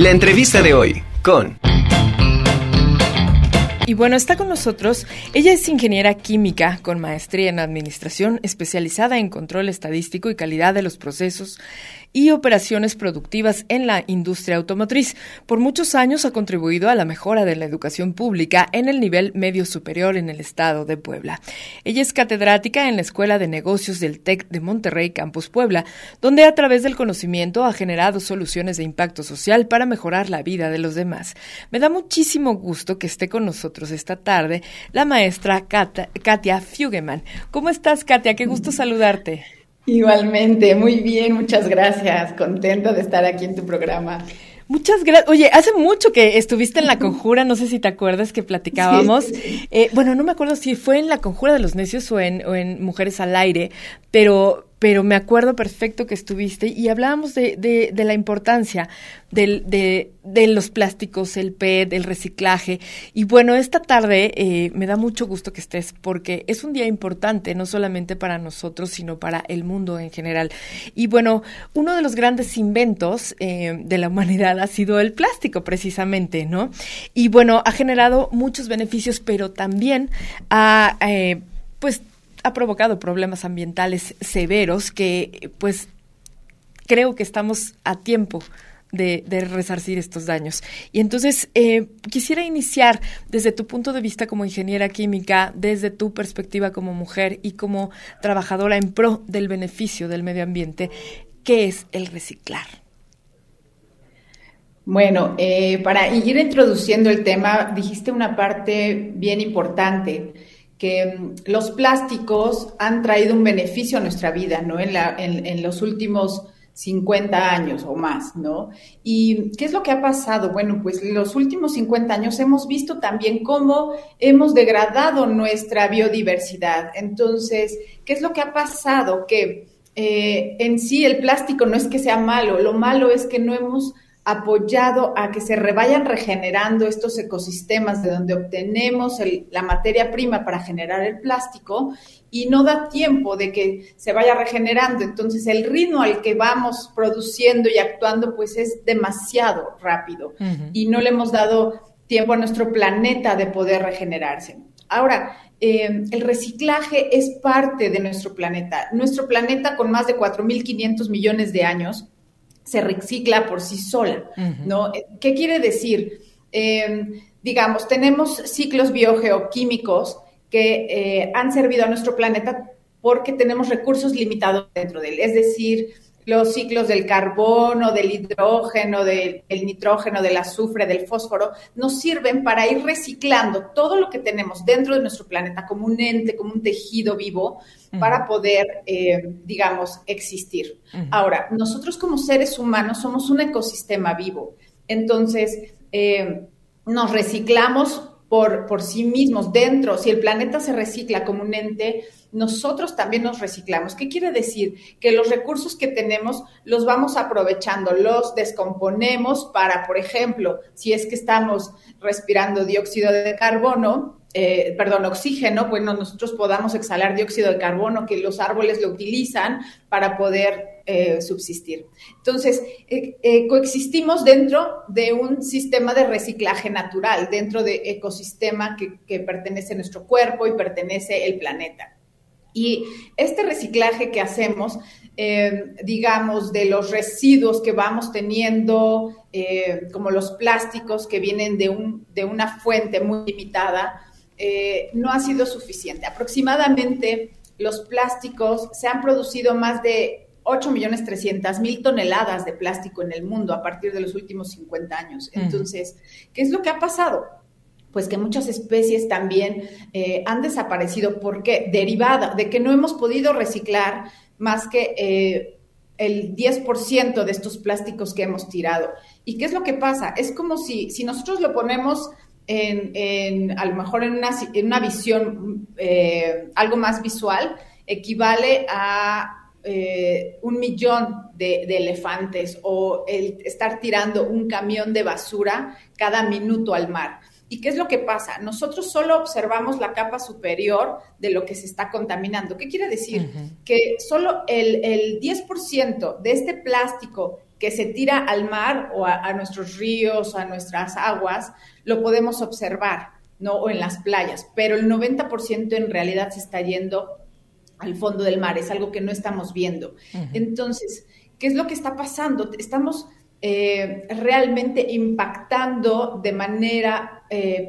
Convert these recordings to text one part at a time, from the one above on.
La entrevista de hoy con... Y bueno, está con nosotros. Ella es ingeniera química con maestría en administración, especializada en control estadístico y calidad de los procesos y operaciones productivas en la industria automotriz. Por muchos años ha contribuido a la mejora de la educación pública en el nivel medio superior en el estado de Puebla. Ella es catedrática en la Escuela de Negocios del TEC de Monterrey, Campus Puebla, donde a través del conocimiento ha generado soluciones de impacto social para mejorar la vida de los demás. Me da muchísimo gusto que esté con nosotros esta tarde la maestra Katia Fugeman. ¿Cómo estás, Katia? Qué gusto saludarte. Igualmente, muy bien, muchas gracias. Contento de estar aquí en tu programa. Muchas gracias. Oye, hace mucho que estuviste en la conjura, no sé si te acuerdas que platicábamos. Eh, bueno, no me acuerdo si fue en la conjura de los necios o en, o en Mujeres al Aire, pero, pero me acuerdo perfecto que estuviste y hablábamos de, de, de la importancia del, de, de, los plásticos, el PET, el reciclaje. Y bueno, esta tarde eh, me da mucho gusto que estés porque es un día importante, no solamente para nosotros, sino para el mundo en general. Y bueno, uno de los grandes inventos eh, de la humanidad ha sido el plástico, precisamente, ¿no? Y bueno, ha generado muchos beneficios, pero también ha, eh, pues, ha provocado problemas ambientales severos que pues creo que estamos a tiempo de, resarcir estos daños. Y entonces eh, quisiera iniciar desde tu punto de vista como ingeniera química, desde tu perspectiva como mujer y como trabajadora en pro del beneficio del medio ambiente, ¿qué es el reciclar? Bueno, eh, para ir introduciendo el tema, dijiste una parte bien importante que mm, los plásticos han traído un beneficio a nuestra vida, ¿no? En, la, en, en, los últimos 50 años o más, ¿no? ¿Y qué es lo que ha pasado? Bueno, pues los últimos 50 años hemos visto también cómo hemos degradado nuestra biodiversidad. Entonces, ¿qué es lo que ha pasado? Que eh, en sí el plástico no es que sea malo, lo malo es que no hemos apoyado a que se vayan regenerando estos ecosistemas de donde obtenemos el, la materia prima para generar el plástico y no da tiempo de que se vaya regenerando. Entonces el ritmo al que vamos produciendo y actuando pues es demasiado rápido uh -huh. y no le hemos dado tiempo a nuestro planeta de poder regenerarse. Ahora, eh, el reciclaje es parte de nuestro planeta. Nuestro planeta con más de 4.500 millones de años se recicla por sí sola, uh -huh. ¿no? ¿Qué quiere decir? Eh, digamos, tenemos ciclos biogeoquímicos que eh, han servido a nuestro planeta porque tenemos recursos limitados dentro de él, es decir, los ciclos del carbono, del hidrógeno, del, del, nitrógeno, del azufre, del fósforo, nos sirven para ir reciclando todo lo que tenemos dentro de nuestro planeta como un ente, como un tejido vivo, uh -huh. para poder, eh, digamos, existir. Uh -huh. Ahora, nosotros como seres humanos somos un ecosistema vivo, entonces eh, nos reciclamos por, por sí mismos dentro. Si el planeta se recicla como un ente, nosotros también nos reciclamos. ¿Qué quiere decir? Que los recursos que tenemos los vamos aprovechando, los descomponemos para, por ejemplo, si es que estamos respirando dióxido de carbono, eh, perdón, oxígeno, bueno, nosotros podamos exhalar dióxido de carbono que los árboles lo utilizan para poder eh, subsistir. Entonces, eh, eh, coexistimos dentro de un sistema de reciclaje natural, dentro de ecosistema que, que pertenece a nuestro cuerpo y pertenece el planeta. Y este reciclaje que hacemos, eh, digamos, de los residuos que vamos teniendo, eh, como los plásticos que vienen de, un, de una fuente muy limitada, eh, no ha sido suficiente. Aproximadamente los plásticos se han producido más de 8.300.000 toneladas de plástico en el mundo a partir de los últimos 50 años. Entonces, ¿qué es lo que ha pasado? Pues que muchas especies también eh, han desaparecido porque derivada de que no hemos podido reciclar más que eh, el 10% de estos plásticos que hemos tirado. ¿Y qué es lo que pasa? Es como si, si nosotros lo ponemos en, en, a lo mejor en una, una visión eh, algo más visual, equivale a eh, un millón de, de, elefantes o el estar tirando un camión de basura cada minuto al mar. ¿Y qué es lo que pasa? Nosotros solo observamos la capa superior de lo que se está contaminando. ¿Qué quiere decir? Que solo el, el 10% de este plástico que se tira al mar o a, nuestros ríos, a nuestras aguas, lo podemos observar, ¿no? O en las playas, pero el 90% en realidad se está yendo al fondo del mar, es algo que no estamos viendo. Entonces, ¿qué es lo que está pasando? Estamos eh, realmente impactando de manera eh,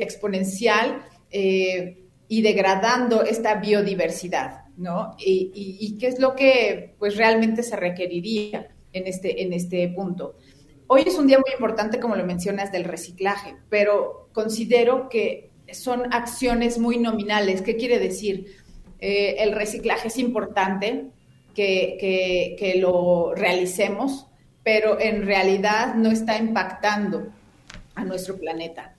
exponencial eh, y degradando esta biodiversidad, ¿no? Y, qué es lo que pues realmente se requeriría en este, en este punto. Hoy es un día muy importante, como lo mencionas, del reciclaje, pero considero que son acciones muy nominales. ¿Qué quiere decir? Eh, el reciclaje es importante que, que, lo realicemos, pero en realidad no está impactando a nuestro planeta.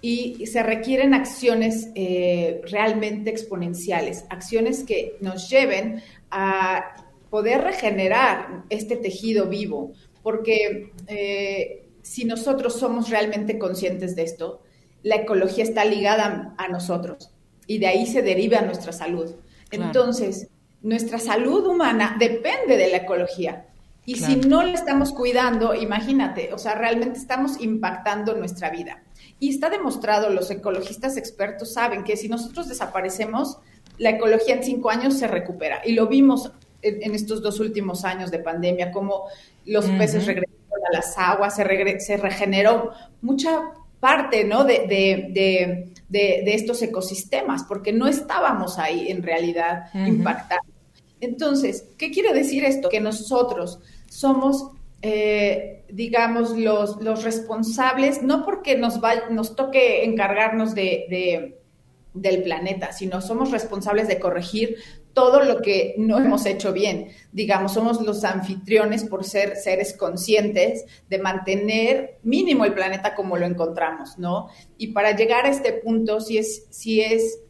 Y se requieren acciones eh, realmente exponenciales, acciones que nos lleven a poder regenerar este tejido vivo, porque eh, si nosotros somos realmente conscientes de esto, la ecología está ligada a nosotros y de ahí se deriva nuestra salud. Entonces, nuestra salud humana depende de la ecología. Y si no la estamos cuidando, imagínate, o sea, realmente estamos impactando nuestra vida. Y está demostrado, los ecologistas expertos saben que si nosotros desaparecemos, la ecología en cinco años se recupera. Y lo vimos en, estos dos últimos años de pandemia, como los peces regresaron a las aguas, se, se regeneró mucha parte ¿no? de, de, de, estos ecosistemas, porque no estábamos ahí en realidad impactando. Entonces, ¿qué quiere decir esto? Que nosotros somos, eh, digamos, los, los, responsables, no porque nos, va, nos toque encargarnos de, del planeta, sino somos responsables de corregir todo lo que no hemos hecho bien. Digamos, somos los anfitriones por ser seres conscientes de mantener mínimo el planeta como lo encontramos, ¿no? Y para llegar a este punto, sí es, sí es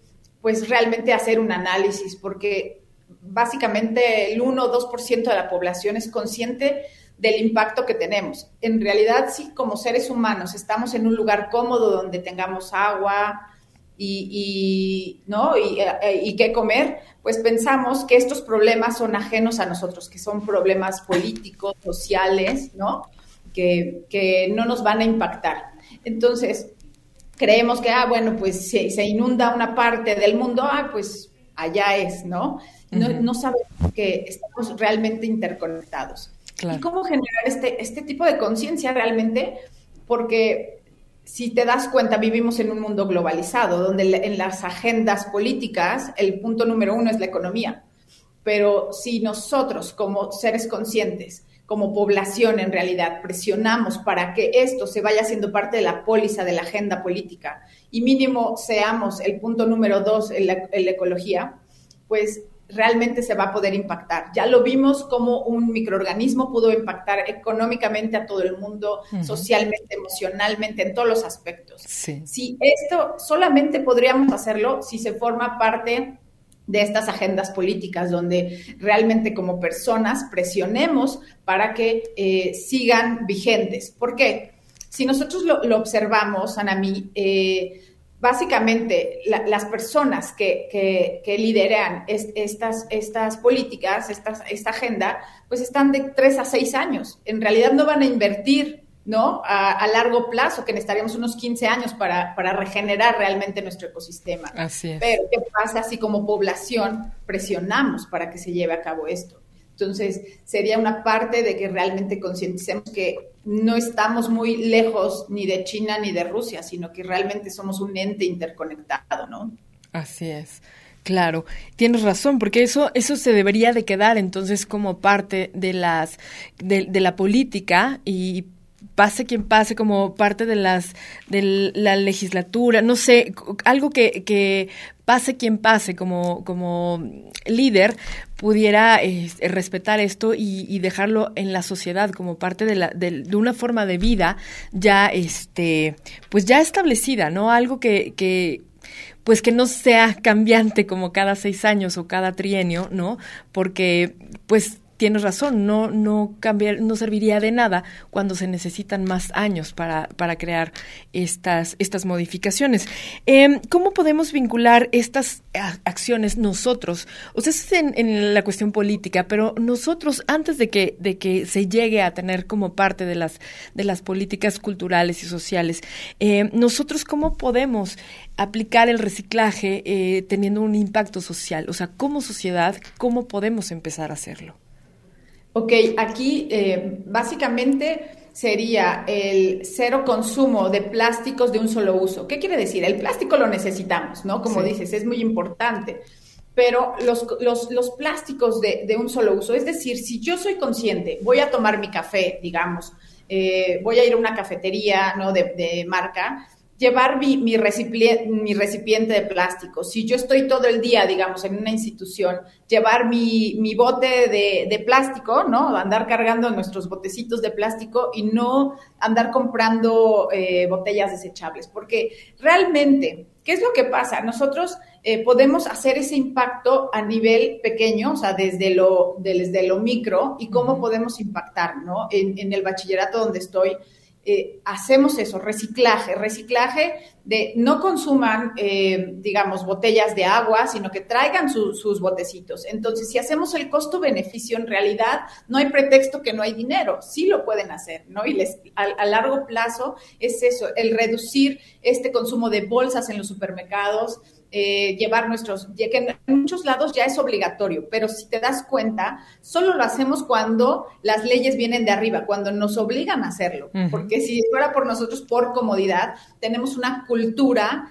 pues realmente hacer un análisis, porque básicamente el 1 o 2% de la población es consciente del impacto que tenemos. En realidad, sí, como seres humanos, estamos en un lugar cómodo donde tengamos agua, y, ¿no? Eh, y, qué comer, pues pensamos que estos problemas son ajenos a nosotros, que son problemas políticos, sociales, ¿no? Que, que no nos van a impactar. Entonces, creemos que, ah, bueno, pues si se inunda una parte del mundo, ah, pues allá es, ¿no? No, no sabemos que estamos realmente interconectados. ¿Y cómo generar este, este tipo de conciencia realmente? Porque si te das cuenta, vivimos en un mundo globalizado, donde en las agendas políticas el punto número uno es la economía. Pero si nosotros, como seres conscientes, como población en realidad, presionamos para que esto se vaya siendo parte de la póliza de la agenda política y mínimo seamos el punto número dos en la, en la ecología, pues realmente se va a poder impactar. Ya lo vimos como un microorganismo pudo impactar económicamente a todo el mundo, socialmente, emocionalmente, en todos los aspectos. Si esto solamente podríamos hacerlo si se forma parte de estas agendas políticas, donde realmente como personas presionemos para que eh, sigan vigentes. ¿Por qué? Si nosotros lo, observamos, Anami, eh, básicamente las personas que, lideran estas, estas políticas, esta agenda, pues están de tres a seis años. En realidad no van a invertir ¿no? A, largo plazo, que necesitaríamos unos 15 años para, para, regenerar realmente nuestro ecosistema. Así es. Pero, ¿qué pasa si como población presionamos para que se lleve a cabo esto? Entonces, sería una parte de que realmente concienticemos que no estamos muy lejos ni de China ni de Rusia, sino que realmente somos un ente interconectado, ¿no? Así es. Claro, tienes razón, porque eso, eso se debería de quedar entonces como parte de las, de, de la política y pase quien pase como parte de las de la legislatura, no sé, algo que, que pase quien pase como, como líder, pudiera este, respetar esto y, dejarlo en la sociedad como parte de, la, de, una forma de vida ya, este, pues ya establecida, ¿no? Algo que, que pues que no sea cambiante como cada seis años o cada trienio, ¿no? Porque, pues, tienes razón, no, no cambiar, no serviría de nada cuando se necesitan más años para, para crear estas, estas modificaciones. Em, ¿Cómo podemos vincular estas acciones nosotros? O sea, es en, en, la cuestión política, pero nosotros, antes de que, de que se llegue a tener como parte de las, de las políticas culturales y sociales, eh, nosotros cómo podemos aplicar el reciclaje eh, teniendo un impacto social? O sea, como sociedad, ¿cómo podemos empezar a hacerlo? Ok, aquí eh, básicamente sería el cero consumo de plásticos de un solo uso. ¿Qué quiere decir? El plástico lo necesitamos, ¿no? Como dices, es muy importante. Pero los, los, los plásticos de, de, un solo uso, es decir, si yo soy consciente, voy a tomar mi café, digamos, eh, voy a ir a una cafetería, ¿no? De, de marca, llevar mi, mi, recipiente, mi, recipiente, de plástico. Si yo estoy todo el día, digamos, en una institución, llevar mi, mi bote de, de, plástico, ¿no? Andar cargando nuestros botecitos de plástico y no andar comprando eh, botellas desechables. Porque realmente, ¿qué es lo que pasa? Nosotros eh, podemos hacer ese impacto a nivel pequeño, o sea, desde lo, desde lo micro y cómo podemos impactar, ¿no? En, en el bachillerato donde estoy, eh, hacemos eso, reciclaje, reciclaje de no consuman, eh, digamos, botellas de agua, sino que traigan sus botecitos. Entonces, si hacemos el costo-beneficio, en realidad no hay pretexto que no hay dinero, sí lo pueden hacer, ¿no? Y les, a, a largo plazo es eso, el reducir este consumo de bolsas en los supermercados, eh, llevar nuestros, que en muchos lados ya es obligatorio, pero si te das cuenta, solo lo hacemos cuando las leyes vienen de arriba, cuando nos obligan a hacerlo, uh -huh. porque si fuera por nosotros por comodidad, tenemos una cultura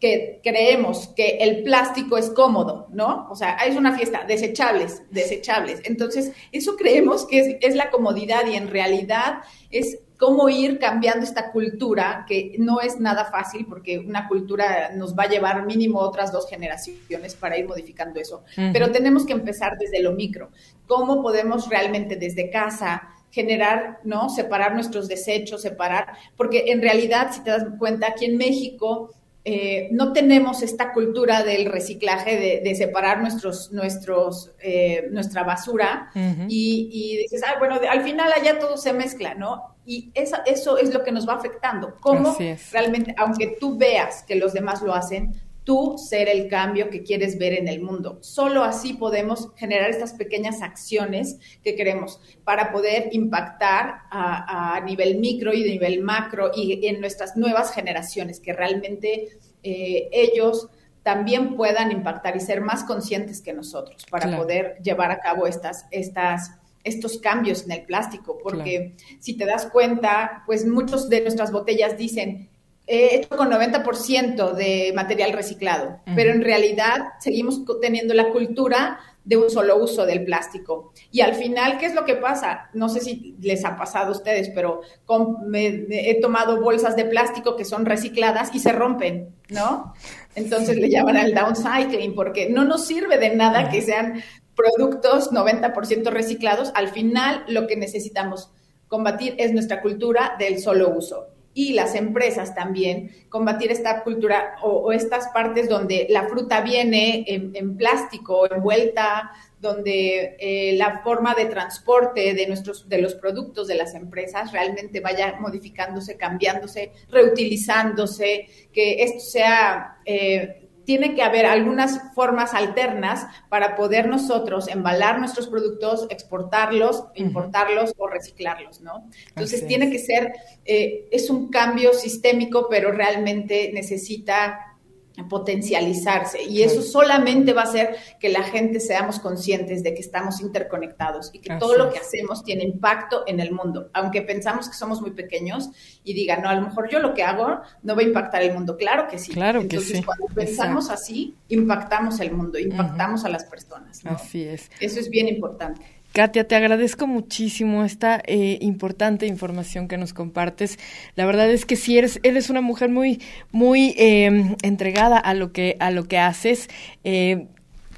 que creemos que el plástico es cómodo, ¿no? O sea, es una fiesta, desechables, desechables. Entonces, eso creemos que es, es la comodidad y en realidad es cómo ir cambiando esta cultura, que no es nada fácil porque una cultura nos va a llevar mínimo otras dos generaciones para ir modificando eso. Uh -huh. Pero tenemos que empezar desde lo micro. ¿Cómo podemos realmente desde casa generar, ¿no? Separar nuestros desechos, separar, porque en realidad, si te das cuenta, aquí en México eh, no tenemos esta cultura del reciclaje, de, de separar nuestros, nuestros, eh, nuestra basura uh -huh. y, y, dices, ah, bueno, al final allá todo se mezcla, ¿no? Y esa, eso es lo que nos va afectando. Cómo realmente, aunque tú veas que los demás lo hacen, tú ser el cambio que quieres ver en el mundo. Solo así podemos generar estas pequeñas acciones que queremos para poder impactar a, a nivel micro y de nivel macro y en nuestras nuevas generaciones, que realmente eh, ellos también puedan impactar y ser más conscientes que nosotros para claro. poder llevar a cabo estas, estas estos cambios en el plástico, porque claro. si te das cuenta, pues muchos de nuestras botellas dicen, he hecho con 90% de material reciclado, uh -huh. pero en realidad seguimos teniendo la cultura de un solo uso del plástico. Y al final, ¿qué es lo que pasa? No sé si les ha pasado a ustedes, pero con, me, me, he tomado bolsas de plástico que son recicladas y se rompen, ¿no? Entonces sí. le llaman al downcycling, porque no nos sirve de nada uh -huh. que sean productos 90% reciclados, al final lo que necesitamos combatir es nuestra cultura del solo uso. Y las empresas también, combatir esta cultura o, estas partes donde la fruta viene en, en plástico, envuelta, donde eh, la forma de transporte de, nuestros, de los productos de las empresas realmente vaya modificándose, cambiándose, reutilizándose, que esto sea... Eh, tiene que haber algunas formas alternas para poder nosotros embalar nuestros productos, exportarlos, importarlos uh -huh. o reciclarlos, ¿no? Entonces Así tiene es. que ser, eh, es un cambio sistémico, pero realmente necesita potencializarse y eso solamente va a hacer que la gente seamos conscientes de que estamos interconectados y que todo lo que hacemos tiene impacto en el mundo, aunque pensamos que somos muy pequeños y digan, no, a lo mejor yo lo que hago no va a impactar el mundo, claro que sí. Claro Entonces, que sí. cuando pensamos Exacto. así, impactamos el mundo, impactamos uh -huh. a las personas. ¿no? Así es. Eso es bien importante. Katia, te agradezco muchísimo esta eh, importante información que nos compartes. La verdad es que sí eres, eres una mujer muy, muy eh, entregada a lo que, a lo que haces. Eh,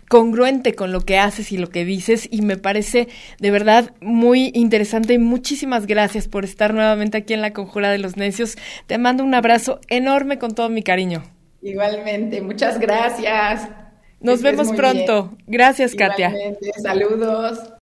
congruente con lo que haces y lo que dices y me parece de verdad muy interesante y muchísimas gracias por estar nuevamente aquí en la Conjura de los Necios. Te mando un abrazo enorme con todo mi cariño. Igualmente, muchas gracias. Nos vemos pronto. Bien. Gracias, Igualmente. Katia. Saludos.